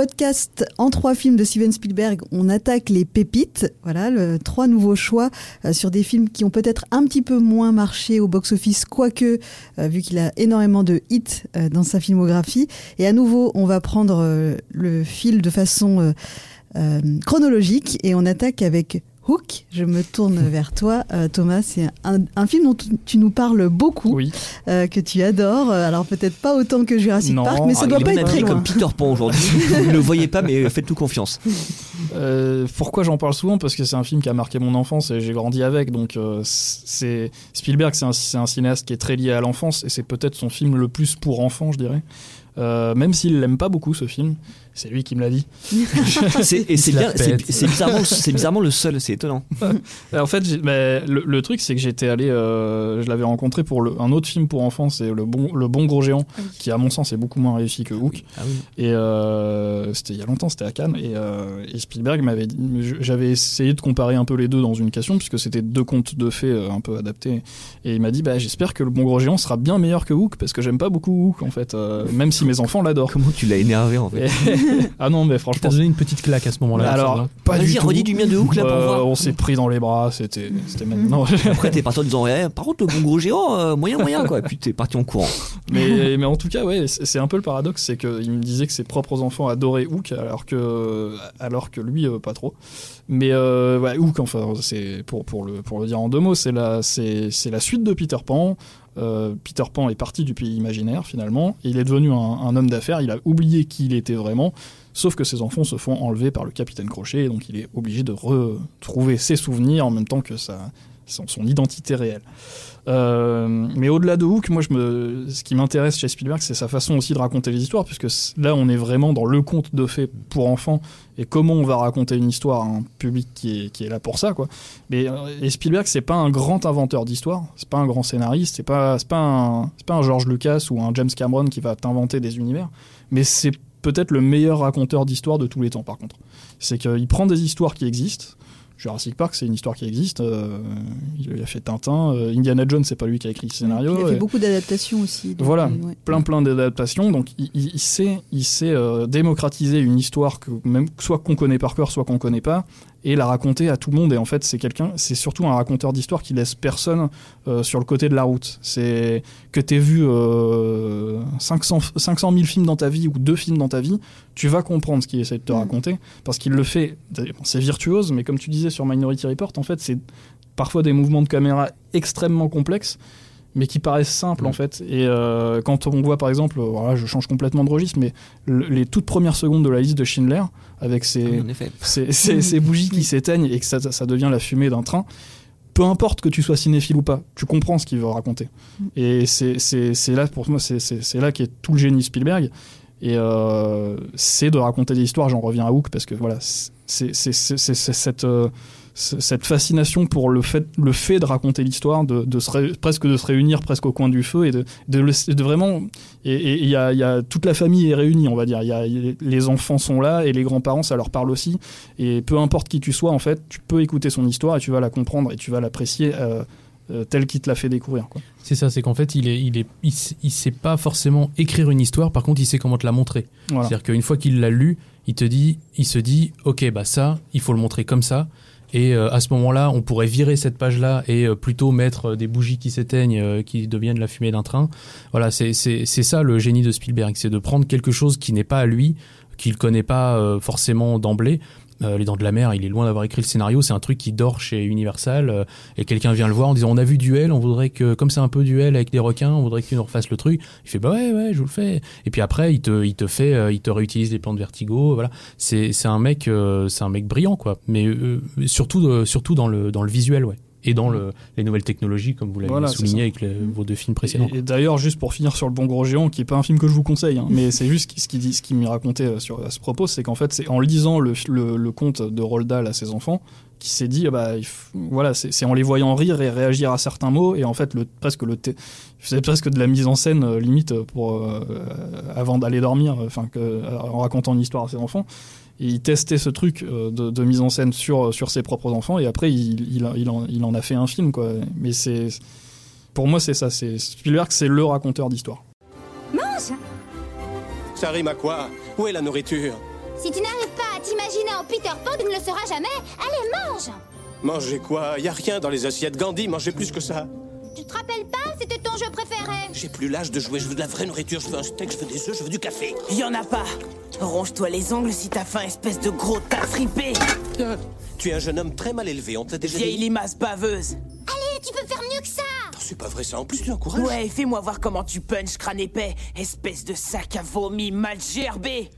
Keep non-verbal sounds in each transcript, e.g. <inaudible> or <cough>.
podcast en trois films de Steven Spielberg, on attaque les pépites. Voilà, trois nouveaux choix euh, sur des films qui ont peut-être un petit peu moins marché au box-office, quoique, euh, vu qu'il a énormément de hits euh, dans sa filmographie. Et à nouveau, on va prendre le fil de façon chronologique et on attaque avec Hook. Je me tourne <laughs> vers toi, euh, Thomas. C'est un, film dont tu nous parles beaucoup, euh, que tu adores. Euh, alors peut-être pas autant que Jurassic Park, mais ça doit pas être très loin. comme Peter Pan aujourd'hui. <laughs> Vous ne le voyez pas, mais faites-nous confiance. pourquoi j'en parle souvent? Parce que c'est un film qui a marqué mon enfance et j'ai grandi avec. Donc c'est Spielberg, c'est un, un, cinéaste qui est très lié à l'enfance et c'est peut-être son film le plus pour enfants, je dirais. Même s'il l'aime pas beaucoup ce film, c'est lui qui me l'a dit. <laughs> et c'est bizarrement, bizarrement, le seul, c'est étonnant. <laughs> en fait, le, truc, c'est que j'étais allé, euh, je l'avais rencontré pour un autre film pour enfants, c'est le bon, le bon gros géant, ah qui à mon sens est beaucoup moins réussi que Hook. Ah et euh, c'était il y a longtemps, c'était à Cannes. Et, euh, Spielberg m'avait dit, j'avais essayé de comparer un peu les deux dans une question, puisque c'était deux contes de fées un peu adaptés. Et il m'a dit, bah, j'espère que le bon gros géant sera bien meilleur que Hook, parce que j'aime pas beaucoup Hook, en fait, même si mes enfants l'adorent. Comment tu l'as énervé, en fait <laughs> ah non, mais franchement. T'as donné une petite claque à ce moment-là. Alors, pas du tout. redis du mien de Hook là pour euh, voir. On s'est pris dans les bras, c'était <laughs> maintenant. Après, t'es parti en disant, eh, par contre, le bon gros géant, euh, moyen, moyen, quoi. Et puis t'es parti en courant. Mais, mais en tout cas, ouais, c'est un peu le paradoxe, c'est qu'il me disait que ses propres enfants adoraient Hook, alors que, alors que lui, euh, pas trop. Mais ouais, Hook, enfin, c'est pour, pour, le, pour le dire en deux mots, c'est la, la suite de Peter Pan. Euh, Peter Pan est parti du pays imaginaire finalement, et il est devenu un, homme d'affaires, il a oublié qui il était vraiment, sauf que ses enfants se font enlever par le capitaine Crochet, et donc il est obligé de retrouver ses souvenirs en même temps que sa, son, son identité réelle. Euh, mais au-delà de Hook, moi, je me, ce qui m'intéresse chez Spielberg, c'est sa façon aussi de raconter les histoires, puisque là, on est vraiment dans le conte de fées pour enfants et comment on va raconter une histoire à un public qui est, qui est là pour ça, quoi. Mais euh, et Spielberg, c'est pas un grand inventeur d'histoire, c'est pas un grand scénariste, c'est pas, pas un, pas un George Lucas ou un James Cameron qui va t'inventer des univers, mais c'est peut-être le meilleur raconteur d'histoire de tous les temps, par contre. C'est qu'il prend des histoires qui existent Jurassic Park, c'est une histoire qui existe. Euh, il a fait Tintin. Euh, Indiana Jones, c'est pas lui qui a écrit le scénario. Il a fait beaucoup d'adaptations aussi. Voilà, plein plein d'adaptations. Donc il, sait, il sait euh, démocratiser une histoire que même soit qu'on connaît par cœur, soit qu'on connaît pas, et la raconter à tout le monde. Et en fait, c'est quelqu'un, c'est surtout un raconteur d'histoire qui laisse personne euh, sur le côté de la route. C'est que tu aies vu 500, 500 000 films dans ta vie ou deux films dans ta vie, tu vas comprendre ce qu'il essaie de te mm. raconter parce qu'il le fait. C'est virtuose, mais comme tu disais sur Minority Report, en fait, c'est parfois des mouvements de caméra extrêmement complexes mais qui paraissent simples en mm. fait. Et euh, quand on voit par exemple, euh, voilà, je change complètement de registre, mais les toutes premières secondes de la liste de Schindler, avec ces, ces, <laughs> bougies qui s'éteignent et que ça, ça, devient la fumée d'un train, peu importe que tu sois cinéphile ou pas, tu comprends ce qu'il veut raconter. Mm. Et c'est là, pour moi, c'est là qu'est tout le génie Spielberg. Et euh, c'est de raconter des histoires, j'en reviens à Hook, parce que voilà, c'est cette cette fascination pour le fait, le fait de raconter l'histoire, de, de presque de se réunir presque au coin du feu et de, de, vraiment. Et il y a, y a, toute la famille est réunie, on va dire. Y a, les enfants sont là et les grands-parents, ça leur parle aussi. Et peu importe qui tu sois, en fait, tu peux écouter son histoire et tu vas la comprendre et tu vas l'apprécier. Euh, euh, tel qu'il te l'a fait découvrir. C'est ça, c'est qu'en fait, il est, il est, il, sait pas forcément écrire une histoire. Par contre, il sait comment te la montrer. C'est-à-dire qu'une fois qu'il l'a lu, il te dit, il se dit, ok, bah ça, il faut le montrer comme ça. Et euh, à ce moment-là, on pourrait virer cette page-là et euh, plutôt mettre euh, des bougies qui s'éteignent, qui deviennent la fumée d'un train. Voilà, c'est ça le génie de Spielberg, c'est de prendre quelque chose qui n'est pas à lui, qu'il connaît pas forcément d'emblée, euh, Les Dents de la Mer, il est loin d'avoir écrit le scénario. C'est un truc qui dort chez Universal. Euh, et quelqu'un vient le voir en disant On a vu Duel, on voudrait que, comme c'est un peu Duel avec des requins, on voudrait que tu nous refasses le truc. Il fait Bah ouais, ouais, je vous le fais. Et puis après, il te, il te fait, euh, il te réutilise les plans de Vertigo. Voilà. C'est, c'est un mec, c'est un mec brillant, quoi. Mais surtout, surtout dans le, dans le visuel, ouais et dans le, les nouvelles technologies, comme vous l'avez souligné avec vos deux films précédents. Et, d'ailleurs, juste pour finir sur Le Bon Gros Géant, qui n'est pas un film que je vous conseille, hein, mais c'est juste ce qu'il ce qui m'y racontait euh, sur, à ce propos, c'est qu'en fait, c'est en lisant le, le, conte de Roald Dahl à ses enfants, qui s'est dit, ah bah, voilà, c'est en les voyant rire et réagir à certains mots, et en fait, le, presque le faisait presque de la mise en scène euh, limite pour euh, avant d'aller dormir, enfin, en racontant une histoire à ses enfants il testait ce truc euh, de, mise en scène sur, sur ses propres enfants et après il, il, il, en, il en, a fait un film quoi. Mais c'est pour moi c'est ça, c'est Spielberg c'est le raconteur d'histoire. Mange. Ça rime à quoi? Où est la nourriture? Si tu n'arrives pas à t'imaginer en Peter Pan, tu ne le seras jamais. Allez, mange Manger quoi? Y a rien dans les assiettes Gandhi, mangez plus que ça. Tu te rappelles pas C'était ton jeu préféré. J'ai plus l'âge de jouer, je veux de la vraie nourriture, je veux un steak, je veux des œufs, je veux du café. Y en a pas. Ronge-toi les ongles si t'as faim, espèce de gros tas fripé. Tu es un jeune homme très mal élevé, on t'a déjà Vieille dit... limace baveuse. Allez, tu peux faire mieux que ça. C'est pas vrai ça, en plus tu encourages Ouais, fais-moi voir comment tu punches, crâne épais, espèce de sac à vomi mal gerbé.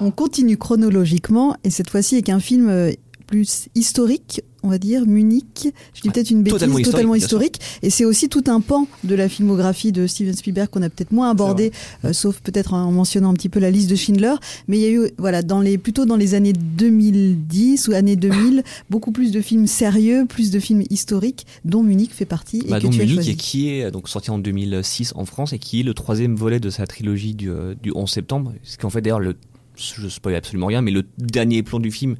On continue chronologiquement et cette fois-ci avec un film euh, plus historique, on va dire, Munich. Je dis peut-être une bêtise, totalement totalement, historique, historique. Et c'est aussi tout un pan de la filmographie de Steven Spielberg qu'on a peut-être moins abordé, euh, sauf peut-être en mentionnant un petit peu la liste de Schindler. Mais il y a eu, voilà, dans les, plutôt dans les années 2010 ou années 2000, <laughs> beaucoup plus de films sérieux, plus de films historiques, dont Munich fait partie. Et Bah, que donc tu as Munich, choisi. et qui est donc sorti en 2006 en France et qui est le troisième volet de sa trilogie du, euh, du 11 septembre. Ce qui en fait d'ailleurs le, je spoil absolument rien, mais le dernier plan du film,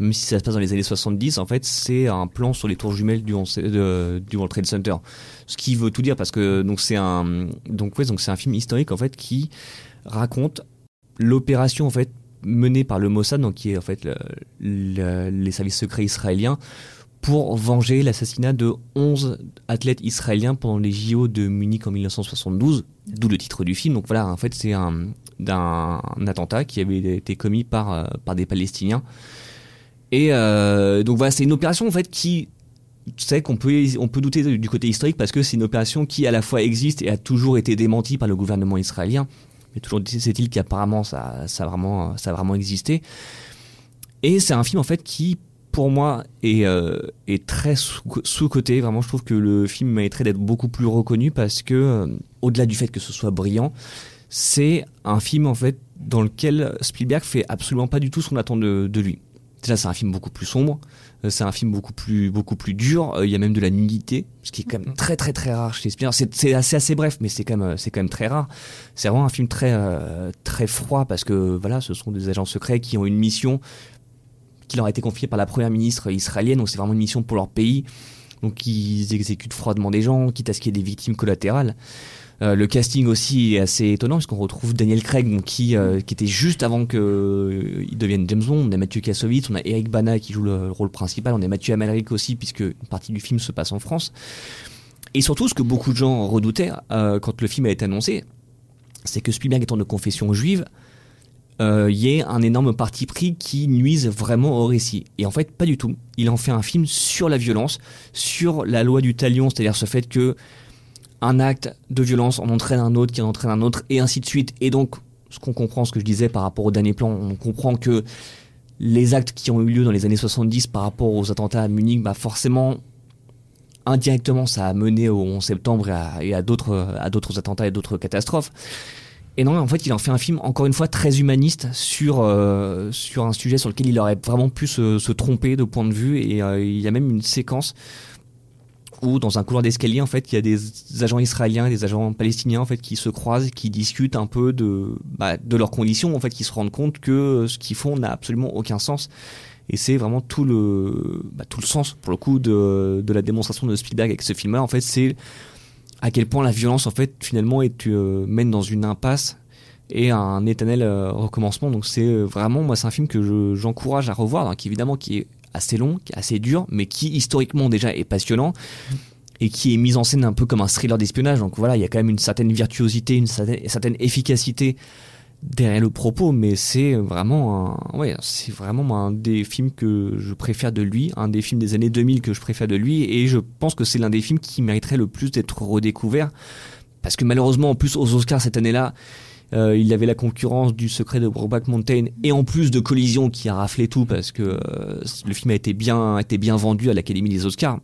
même si ça se passe dans les années 70, en fait, c'est un plan sur les tours jumelles du, 11 de- du World Trade Center. Ce qui veut tout dire parce que c'est un donc donc un film historique en fait qui raconte l'opération en fait menée par le Mossad, donc qui est en fait le- le- les services secrets israéliens pour venger l'assassinat de 11 athlètes israéliens pendant les JO de Munich en 1972, d'où le titre du film. Donc voilà, en fait, c'est un, d'un un attentat qui avait été commis par, euh, par des Palestiniens. Et euh, donc voilà, c'est une opération en fait qui, sais qu'on peut, on peut douter du côté historique parce que c'est une opération qui à la fois existe et a toujours été démentie par le gouvernement israélien. Mais toujours c'est-il qu'apparemment ça, ça, a vraiment, ça a vraiment existé. Et c'est un film en fait qui, pour moi, est, euh, très sous- sous-coté. Vraiment, je trouve que le film mériterait d'être beaucoup plus reconnu parce que, euh, au-delà du fait que ce soit brillant, c'est un film en fait dans lequel Spielberg fait absolument pas du tout ce qu'on attend de lui. Déjà, c'est un film beaucoup plus sombre. euh, C'est un film beaucoup plus beaucoup plus dur. euh, Il y a même de la nudité, ce qui est quand même très très très rare chez Spielberg. C'est c'est assez assez bref, mais c'est quand même euh, c'est quand même très rare. C'est vraiment un film très euh, très froid parce que voilà, ce sont des agents secrets qui ont une mission qui leur a été confiée par la première ministre israélienne. Donc c'est vraiment une mission pour leur pays. Donc ils exécutent froidement des gens, quitte à ce qu'il y ait des victimes collatérales. Euh, le casting aussi est assez étonnant puisqu'on retrouve Daniel Craig euh, qui était juste avant qu'il devienne James Bond. On a Mathieu Kassovitz, on a Eric Bana qui joue le rôle principal, on a Mathieu Amalric aussi puisque une partie du film se passe en France. Et surtout ce que beaucoup de gens redoutaient euh, quand le film a été annoncé, c'est que Spielberg étant de confession juive, euh, y ait un énorme parti pris qui nuise vraiment au récit. Et en fait, pas du tout. Il en fait un film sur la violence, sur la loi du talion, c'est-à-dire ce fait que un acte de violence en entraîne un autre, qui en entraîne un autre, et ainsi de suite. Et donc, ce qu'on comprend, ce que je disais par rapport au dernier plan, on comprend que les actes qui ont eu lieu dans les années 70 par rapport aux attentats à Munich, bah forcément, indirectement, ça a mené au 11 septembre et à, à d'autres, attentats et d'autres catastrophes. Et non, en fait, il en fait un film, encore une fois, très humaniste sur, euh, sur un sujet sur lequel il aurait vraiment pu se, se tromper de point de vue. Et euh, il y a même une séquence où, dans un couloir d'escalier, en fait, il y a des agents israéliens des agents palestiniens, en fait, qui se croisent, qui discutent un peu de, bah, leurs conditions, en fait, qui se rendent compte que ce qu'ils font n'a absolument aucun sens. Et c'est vraiment tout le, bah, tout le sens, pour le coup, de, de la démonstration de Spielberg avec ce film-là. En fait, c'est à quel point la violence en fait finalement est, euh, mène dans une impasse et un éternel euh, recommencement donc c'est euh, vraiment moi c'est un film que je- j'encourage à revoir donc évidemment qui est assez long assez dur mais qui historiquement déjà est passionnant et qui est mis en scène un peu comme un thriller d'espionnage. Donc voilà il y a quand même une certaine virtuosité une certaine, efficacité derrière le propos mais c'est vraiment c'est vraiment un des films que je préfère de lui un des films des années 2000 que je préfère de lui et je pense que c'est l'un des films qui mériterait le plus d'être redécouvert parce que malheureusement en plus aux Oscars cette année-là euh, il avait la concurrence du secret de Brokeback Mountain et en plus de Collision qui a raflé tout parce que euh, le film a été bien, été bien vendu à l'Académie des Oscars.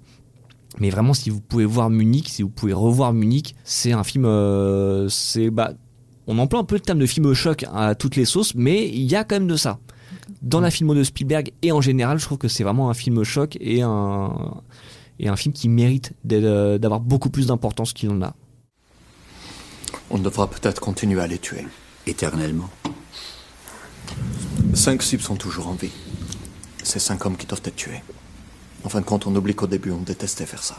Mais vraiment, si vous pouvez voir Munich, si vous pouvez revoir Munich, c'est un film, euh, c'est bah, on emploie un peu le terme de film choc à toutes les sauces, mais il y a quand même de ça. Dans la filmo de Spielberg et en général, je trouve que c'est vraiment un film choc et un, et un film qui mérite d'être- d'avoir beaucoup plus d'importance qu'il en a. On devra peut-être continuer à les tuer. Éternellement. Cinq cibles sont toujours en vie. C'est cinq hommes qui doivent être tués. En fin de compte, on oublie qu'au début, on détestait faire ça.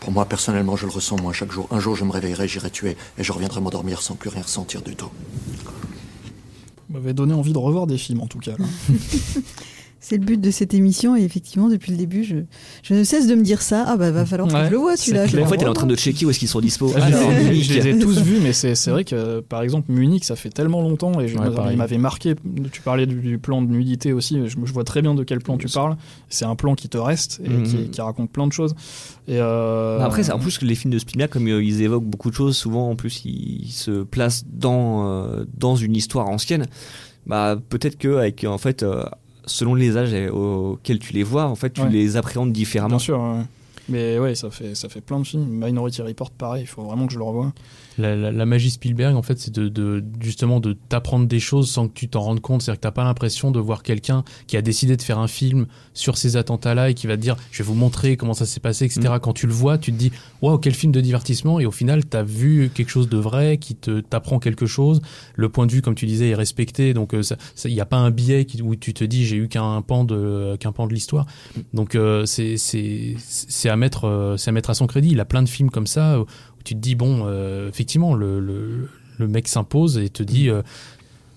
Pour moi, personnellement, je le ressens, moi, chaque jour. Un jour, je me réveillerai, j'irai tuer, et je reviendrai m'endormir sans plus rien ressentir du tout. m'avait donné envie de revoir des films en tout cas. <laughs> C'est le but de cette émission et effectivement depuis le début je, je ne cesse de me dire ça ah bah va falloir que je le vois celui-là. En fait elle est en train de checker où est-ce qu'ils sont dispo. Ah, je, les ai tous vus mais c'est vrai que par exemple Munich ça fait tellement longtemps et je, il m'avait marqué. Tu parlais du, plan de nudité aussi je, vois très bien de quel plan tu parles. C'est un plan qui te reste et qui, mhm. raconte plein de choses. Et euh... Après en plus les films de Spielberg comme euh, ils évoquent beaucoup de choses souvent en plus ils se placent dans euh, dans une histoire ancienne. Bah peut-être que avec en fait euh, selon les âges auxquels tu les vois, en fait, tu les appréhendes différemment. Bien sûr, mais ouais, ça fait, ça fait plein de films. Minority Report, pareil, il faut vraiment que je le revoie la, magie Spielberg, en fait, c'est de, justement de t'apprendre des choses sans que tu t'en rendes compte. C'est-à-dire que t'as pas l'impression de voir quelqu'un qui a décidé de faire un film sur ces attentats-là et qui va te dire, je vais vous montrer comment ça s'est passé, etc. Mm. Quand tu le vois, tu te dis, waouh, quel film de divertissement. Et au final, tu as vu quelque chose de vrai qui te t'apprend quelque chose. Le point de vue, comme tu disais, est respecté. Donc, il euh, n'y a pas un biais qui, où tu te dis, j'ai eu qu'un pan de qu'un pan de l'histoire. Donc, euh, c'est c'est à mettre euh, c'est à mettre à son crédit. Il a plein de films comme ça tu te dis, bon, euh, effectivement, le, le, mec s'impose et te dit. Euh,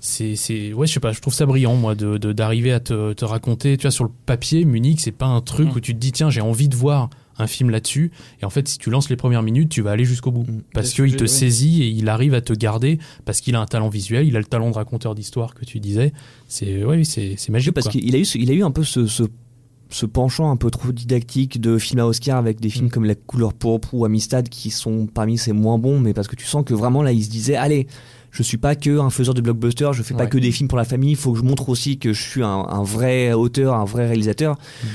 c'est, c'est, ouais, je sais pas, je trouve ça brillant, moi, de, d'arriver à te, te, raconter. Tu vois, sur le papier, Munich, c'est pas un truc mm. où tu te dis, tiens, j'ai envie de voir un film là-dessus. Et en fait, si tu lances les premières minutes, tu vas aller jusqu'au bout. Mm. Parce qu'il te saisit et il arrive à te garder parce qu'il a un talent visuel, il a le talent de raconteur d'histoire que tu disais. C'est, ouais, c'est, c'est magique. Parce qu'il a eu, il a eu un peu ce, ce ce penchant un peu trop didactique de films à Oscar avec des films mm. comme La couleur pourpre ou Amistad qui sont parmi ses moins bons, mais parce que tu sens que vraiment là il se disait allez, je suis pas que un faiseur de blockbusters, je fais pas que des films pour la famille, il faut que je montre aussi que je suis un, vrai auteur, un vrai réalisateur. Mm.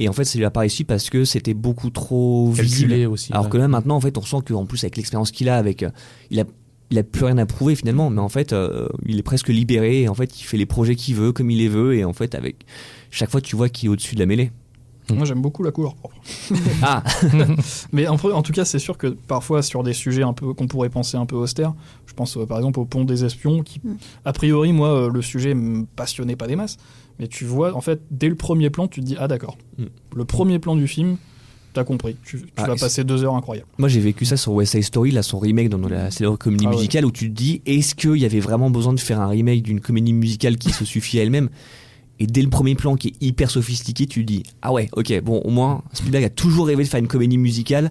Et en fait, ça lui a pas réussi parce que c'était beaucoup trop visible. Aussi, Alors que là, maintenant, en fait, on sent qu'en plus, avec l'expérience qu'il a, avec, euh, il a, il a plus rien à prouver finalement, mais en fait, euh, il est presque libéré. Et en fait, il fait les projets qu'il veut, comme il les veut, et en fait, avec chaque fois, tu vois qu'il est au-dessus de la mêlée. Moi, j'aime beaucoup la couleur propre. <laughs> ah <laughs> Mais en, en, tout cas, c'est sûr que parfois, sur des sujets un peu qu'on pourrait penser un peu austères, je pense euh, par exemple au pont des espions, qui, mm. a priori, moi, euh, le sujet me passionnait pas des masses. Mais tu vois, en fait, dès le premier plan, tu te dis, ah d'accord, mm. le premier plan du film, t'as compris. Tu, ah, vas passer deux heures incroyables. Moi, j'ai vécu ça sur West Side Story, là, son remake dans la célèbre comédie ah musicale, où tu te dis, est-ce qu'il y avait vraiment besoin de faire un remake d'une comédie musicale qui se suffit à elle-même? Et dès le premier plan qui est hyper sophistiqué, tu dis Ah ouais, ok, bon, au moins, Spielberg a toujours rêvé de faire une comédie musicale.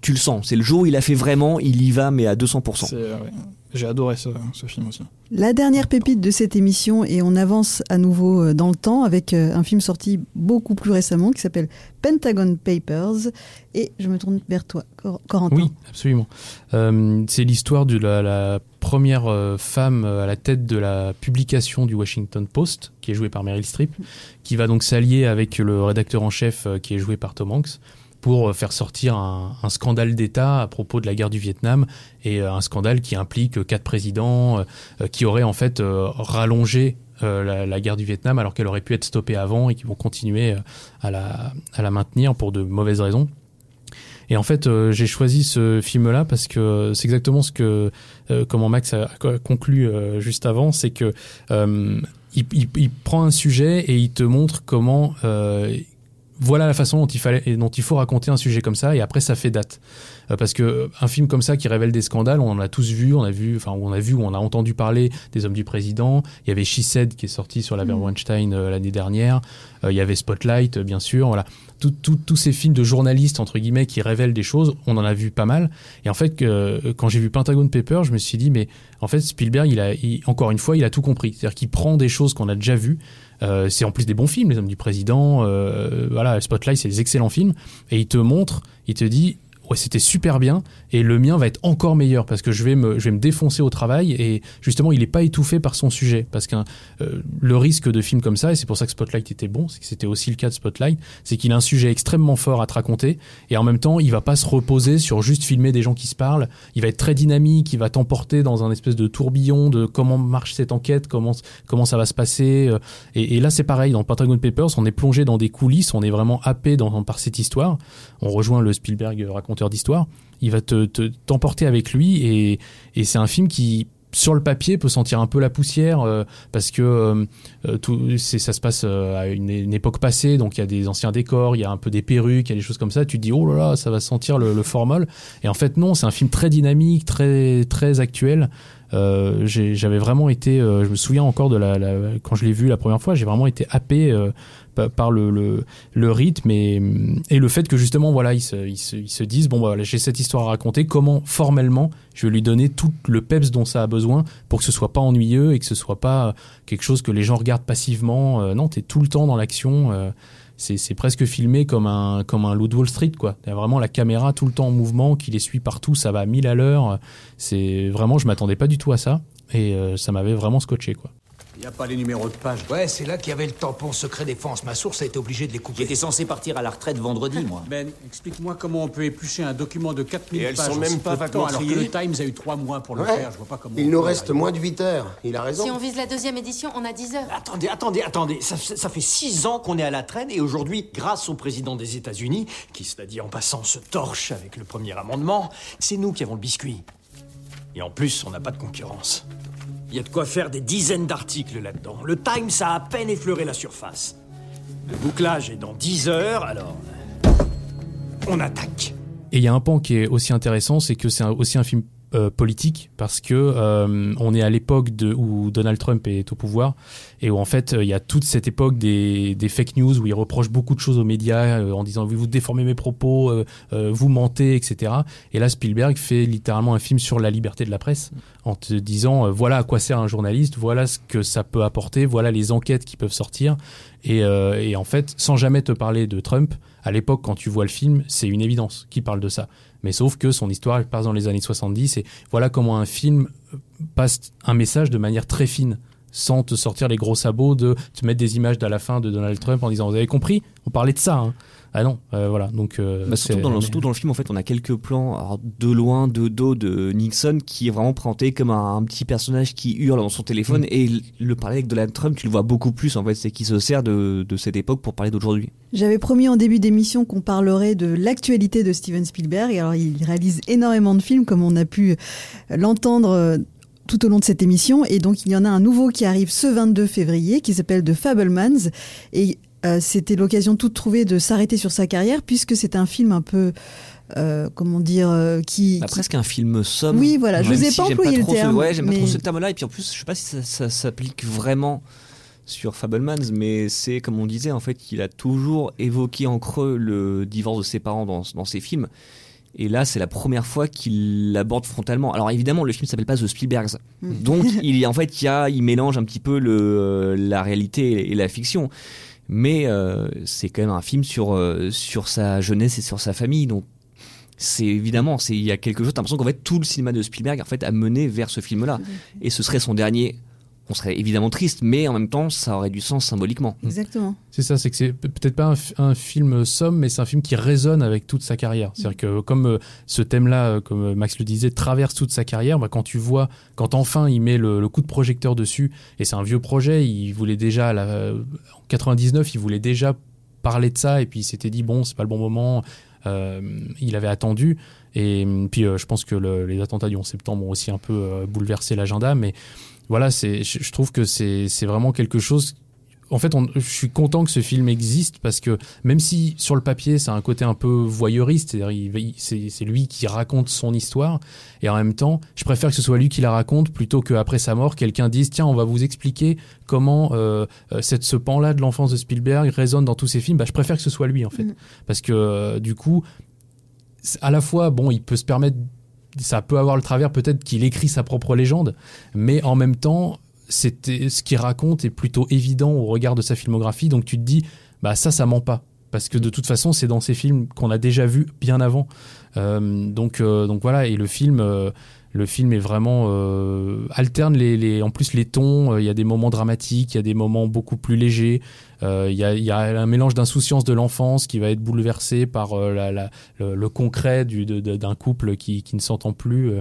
Tu, le sens, c'est le jour où il a fait vraiment, il y va, mais à 200%. Euh, j'ai adoré ce, film aussi. La dernière pépite de cette émission, et on avance à nouveau euh, dans le temps avec euh, un film sorti beaucoup plus récemment qui s'appelle Pentagon Papers. Et je me tourne vers toi, Corentin. Oui, absolument. c'est l'histoire de la première euh, femme euh, à la tête de la publication du Washington Post, qui est jouée par Meryl Streep, qui va donc s'allier avec le rédacteur en chef euh, qui est joué par Tom Hanks pour faire sortir un, scandale d'État à propos de la guerre du Vietnam et un scandale qui implique quatre présidents qui auraient en fait rallongé la, guerre du Vietnam alors qu'elle aurait pu être stoppée avant et qui vont continuer à la, à la maintenir pour de mauvaises raisons. Et en fait, euh, j'ai choisi ce film-là parce que c'est exactement ce que, euh, comment Max a conclu euh, juste avant, c'est que il, il, prend un sujet et il te montre comment voilà la façon dont il fallait dont il faut raconter un sujet comme ça et après ça fait date. euh, parce que un film comme ça qui révèle des scandales on en a tous vu on a vu enfin on a vu on a entendu parler des hommes du président il y avait She Said qui est sorti sur la mmh. Weinstein euh, l'année dernière euh, il y avait Spotlight bien sûr voilà tous ces films de journalistes entre guillemets qui révèlent des choses on en a vu pas mal et en fait que, quand j'ai vu Pentagon Paper je me suis dit mais en fait Spielberg il a encore une fois il a tout compris c'est-à-dire qu'il prend des choses qu'on a déjà vues euh, c'est en plus des bons films, Les Hommes du Président. Euh, voilà, Spotlight, c'est des excellents films. Et il te montre, il te dit, ouais, c'était super bien. Et le mien va être encore meilleur parce que je vais me, je vais me défoncer au travail. Et justement il n'est pas étouffé par son sujet. Parce que euh, le risque de films comme ça et c'est pour ça que Spotlight était bon, c'est que c'était aussi le cas de Spotlight, c'est qu'il a un sujet extrêmement fort à te raconter. Et en même temps il va pas se reposer sur juste filmer des gens qui se parlent, il va être très dynamique, il va t'emporter dans un espèce de tourbillon de comment marche cette enquête, comment comment ça va se passer euh, et, là c'est pareil. Dans Pentagon Papers on est plongé dans des coulisses, on est vraiment happé dans, par cette histoire, on rejoint le Spielberg d'histoire. Il va te t'emporter avec lui et, et c'est un film qui sur le papier peut sentir un peu la poussière euh, parce que euh, euh, tout c'est ça se passe à une, époque passée donc il y a des anciens décors il y a un peu des perruques il y a des choses comme ça tu te dis oh là là ça va sentir le, le formol et en fait non c'est un film très dynamique très très actuel j'avais vraiment été, je me souviens encore de la, quand je l'ai vu la première fois, j'ai vraiment été happé par le, le, le, rythme et, et le fait que justement voilà ils se, ils se, ils se disent bon voilà j'ai cette histoire à raconter comment formellement je vais lui donner tout le peps dont ça a besoin pour que ce soit pas ennuyeux et que ce soit pas quelque chose que les gens regardent passivement euh, non tu es tout le temps dans l'action euh, c'est presque filmé comme un comme un loup de Wall Street quoi. A vraiment la caméra tout le temps en mouvement qui les suit partout, ça va à 1000 à l'heure. C'est vraiment je m'attendais pas du tout à ça et euh, ça m'avait vraiment scotché quoi. Il n'y a pas les numéros de page. Ouais, c'est là qu'il y avait le tampon secret défense. Ma source a été obligée de les couper. J'étais censé partir à la retraite vendredi, moi. <laughs> Ben, explique-moi comment on peut éplucher un document de 4000 Et elles sont même pas vaguement alors que le Times a eu 3 mois pour le faire. Je vois pas comment. Il nous reste moins de 8 heures. Il a raison. Si on vise la deuxième édition, on a 10 heures. Attendez, attendez, attendez. Ça, ça fait 6 ans qu'on est à la traîne et aujourd'hui, grâce au président des États-Unis, qui, cela dit en passant, se torche avec le premier amendement, c'est nous qui avons le biscuit. Et en plus, on n'a pas de concurrence. Il y a de quoi faire des dizaines d'articles là-dedans. Le Times a à peine effleuré la surface. Le bouclage est dans 10 heures, alors... On attaque. Et il y a un pan qui est aussi intéressant, c'est que c'est aussi un film euh, politique parce que euh, on est à l'époque où Donald Trump est au pouvoir et où en fait il y a toute cette époque des, des fake news où il reproche beaucoup de choses aux médias euh, en disant vous déformez mes propos, vous mentez, etc. Et là Spielberg fait littéralement un film sur la liberté de la presse en te disant voilà à quoi sert un journaliste, voilà ce que ça peut apporter, voilà les enquêtes qui peuvent sortir et, et en fait sans jamais te parler de Trump à l'époque quand tu vois le film c'est une évidence qui parle de ça mais sauf que son histoire passe dans les années 70 et voilà comment un film passe un message de manière très fine sans te sortir les gros sabots de te mettre des images de la fin de Donald Trump en disant vous avez compris? On parlait de ça hein. Ah non, euh, voilà. Donc, euh, bah, surtout, dans le, surtout, dans le, film, en fait, on a quelques plans de loin, de dos de Nixon qui est vraiment présenté comme un, petit personnage qui hurle dans son téléphone. Mm. Et le parler avec Donald Trump, tu le vois beaucoup plus, en fait. C'est qui se sert de, de, cette époque pour parler d'aujourd'hui. J'avais promis en début d'émission qu'on parlerait de l'actualité de Steven Spielberg. Alors, il réalise énormément de films, comme on a pu l'entendre euh, tout au long de cette émission. Et donc, il y en a un nouveau qui arrive ce 22 février, qui s'appelle The Fablemans. Et euh, c'était l'occasion toute trouvée de s'arrêter sur sa carrière, puisque c'est un film un peu. Euh, comment dire euh, qui, bah, presque un film somme oui voilà je n'osais pas employer le terme ouais j'aime pas trop ce terme là et puis en plus je sais pas si ça, s'applique vraiment sur Fablemans mais c'est comme on disait en fait qu'il a toujours évoqué en creux le divorce de ses parents dans, dans ses films et là, c'est la première fois qu'il l'aborde frontalement. Alors évidemment, le film s'appelle pas The Spielbergs, mm. donc <laughs> il en fait, il, y a, il mélange un petit peu le, la réalité et la fiction. Mais euh, c'est quand même un film sur euh, sur sa jeunesse et sur sa famille. Donc c'est évidemment c'est il y a quelque chose t'as l'impression qu'en fait tout le cinéma de Spielberg en fait a mené vers ce film là et ce serait son dernier on serait évidemment triste, mais en même temps, ça aurait du sens symboliquement. Exactement. C'est ça, c'est que c'est peut-être pas un, film somme, mais c'est un film qui résonne avec toute sa carrière. C'est-à-dire que comme euh, ce thème-là, euh, comme Max le disait, traverse toute sa carrière, bah, quand tu vois, quand enfin il met le, coup de projecteur dessus, et c'est un vieux projet, il voulait déjà, en 99, il voulait déjà parler de ça, et puis il s'était dit, bon, c'est pas le bon moment, euh, il avait attendu. Et puis je pense que les attentats du 11 septembre ont aussi un peu bouleversé l'agenda, mais voilà, c'est, je trouve que c'est, vraiment quelque chose. En fait, je suis content que ce film existe parce que même si sur le papier, c'est un côté un peu voyeuriste, c'est-à-dire c'est, lui qui raconte son histoire, et en même temps, je préfère que ce soit lui qui la raconte plutôt qu'après sa mort, quelqu'un dise tiens, on va vous expliquer comment euh, euh, cette, ce pan-là de l'enfance de Spielberg résonne dans tous ses films. Bah, je préfère que ce soit lui en fait, mm. parce que euh, du coup, à la fois, bon, il peut se permettre ça peut avoir le travers peut-être qu'il écrit sa propre légende, mais en même temps, c'était ce qu'il raconte est plutôt évident au regard de sa filmographie. Donc tu te dis, bah ça, ça ment pas, parce que de toute façon, c'est dans ces films qu'on a déjà vus bien avant. Euh, donc euh, donc voilà, et le film. Euh, le film est vraiment alterne les, les, en plus les tons il y a des moments dramatiques il y a des moments beaucoup plus légers euh, il y, a, un mélange d'insouciance de l'enfance qui va être bouleversé par euh, le, concret d'un couple qui, qui ne s'entend plus.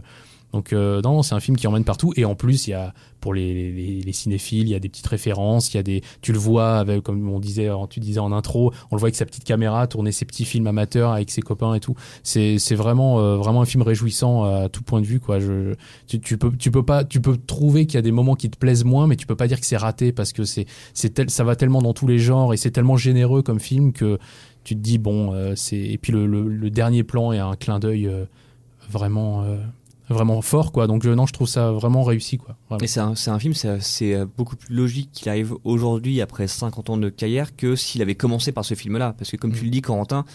Euh. Donc euh, non, c'est un film qui emmène partout et en plus il y a pour les, cinéphiles, il y a des petites références, il y a des tu le vois avec comme on disait tu disais en intro, on le voit avec sa petite caméra tourner ses petits films amateurs avec ses copains et tout. C'est vraiment euh, vraiment un film réjouissant à tout point de vue quoi. Je tu, peux tu peux pas tu peux trouver qu'il y a des moments qui te plaisent moins mais tu peux pas dire que c'est raté parce que c'est c'est ça va tellement dans tous les genres et c'est tellement généreux comme film que tu te dis bon euh, c'est et puis le, dernier plan est un clin d'œil vraiment vraiment fort quoi donc non je trouve ça vraiment réussi quoi et c'est un, un, film c'est euh, beaucoup plus logique qu'il arrive aujourd'hui après 50 ans de carrière que s'il avait commencé par ce film là parce que comme tu mm. le dis Corentin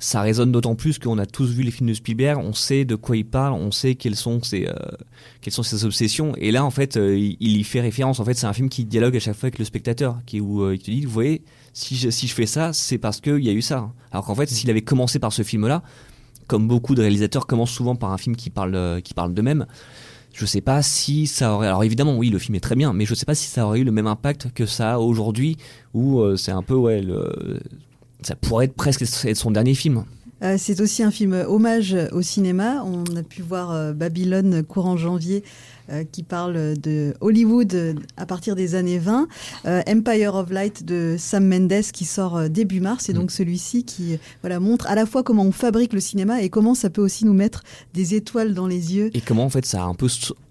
ça résonne d'autant plus qu'on a tous vu les films de Spielberg, on sait de quoi il parle, on sait quelles sont ses, euh, quelles sont ses obsessions. Et là, en fait, euh, il, y fait référence. En fait, c'est un film qui dialogue à chaque fois avec le spectateur, qui où il te dit, vous voyez, si je, si je fais ça, c'est parce qu'il y a eu ça. Alors qu'en fait, s'il avait commencé par ce film-là, comme beaucoup de réalisateurs commencent souvent par un film qui parle, euh, qui parle d'eux-mêmes. Je sais pas si ça aurait. Alors évidemment, oui, le film est très bien, mais je sais pas si ça aurait eu le même impact que ça aujourd'hui, où euh, c'est un peu ouais, ça pourrait être presque être son dernier film. Euh, c'est aussi un film hommage au cinéma. On a pu voir Babylone courant janvier euh, qui parle de Hollywood euh, à partir des années 20. Euh, Empire of Light de Sam Mendes qui sort début mars. Et mm. donc celui-ci qui voilà, montre à la fois comment on fabrique le cinéma et comment ça peut aussi nous mettre des étoiles dans les yeux. Et comment en fait ça a un peu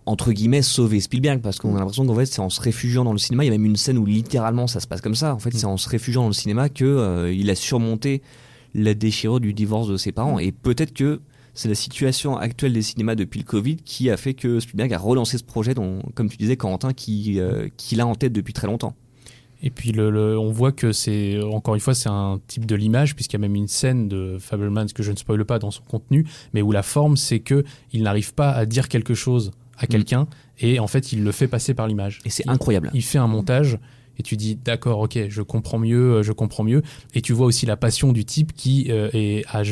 entre guillemets sauvé Spielberg parce qu'on a l'impression qu'en fait c'est en se réfugiant dans le cinéma. Il y a même une scène où littéralement ça se passe comme ça. En fait, mm. c'est en se réfugiant dans le cinéma que il a surmonté la déchirure du divorce de ses parents. Mm. Et peut-être que c'est la situation actuelle des cinémas depuis le Covid qui a fait que Spielberg a relancé ce projet, dont, comme tu disais, Corentin, qui, euh, qui l'a en tête depuis très longtemps. Et puis le, on voit que c'est encore une fois c'est un type de l'image puisqu'il y a même une scène de Fableman que je ne spoile pas dans son contenu, mais où la forme c'est que il n'arrive pas à dire quelque chose à mm. quelqu'un et en fait il le fait passer par l'image. Et c'est incroyable. Il fait un montage et tu dis d'accord ok je comprends mieux je comprends mieux et tu vois aussi la passion du type qui euh, est à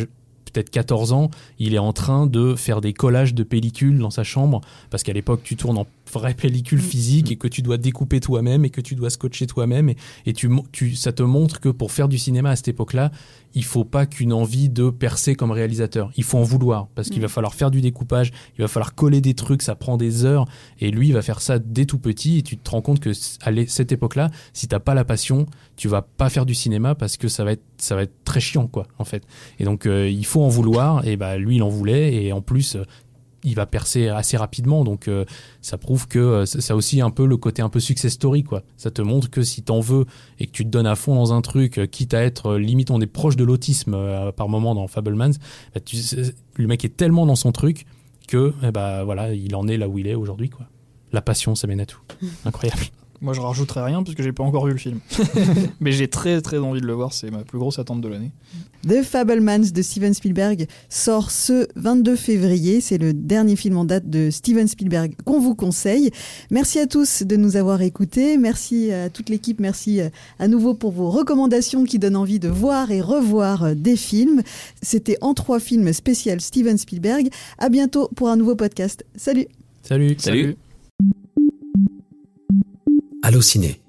peut-être 14 ans, il est en train de faire des collages de pellicules dans sa chambre, parce qu'à l'époque, tu tournes en vraie pellicule mm. physique et que tu dois découper toi-même et que tu dois scotcher toi-même. Et, et tu, tu, ça te montre que pour faire du cinéma à cette époque-là, il faut pas qu'une envie de percer comme réalisateur. Il faut en vouloir parce qu'il va mm. falloir faire du découpage, il va falloir coller des trucs, ça prend des heures. Et lui, il va faire ça dès tout petit. Et tu te rends compte que à cette époque-là, si t'as pas la passion, tu vas pas faire du cinéma parce que ça va être ça va être très chiant quoi en fait. Et donc euh, il faut en vouloir. Et bah lui, il en voulait. Et en plus, il va percer assez rapidement. Donc euh, ça prouve que euh, ça a aussi un peu le côté un peu success story quoi. Ça te montre que si t'en veux et que tu te donnes à fond dans un truc, euh, quitte à être limite on est proche de l'autisme par moment dans Fablemans, bah, le mec est tellement dans son truc que eh bah, voilà il en est là où il est aujourd'hui quoi. La passion ça mène à tout. <laughs> Incroyable. Moi, je rajouterai rien parce que j'ai pas encore vu le film. <laughs> Mais j'ai très très envie de le voir, c'est ma plus grosse attente de l'année. The Fablemans de Steven Spielberg sort ce 22 février. C'est le dernier film en date de Steven Spielberg qu'on vous conseille. Merci à tous de nous avoir écoutés. Merci à toute l'équipe. Merci à nouveau pour vos recommandations qui donnent envie de voir et revoir des films. C'était en trois films spécial Steven Spielberg. À bientôt pour un nouveau podcast. Salut. Salut. Salut. Salut. Allociné,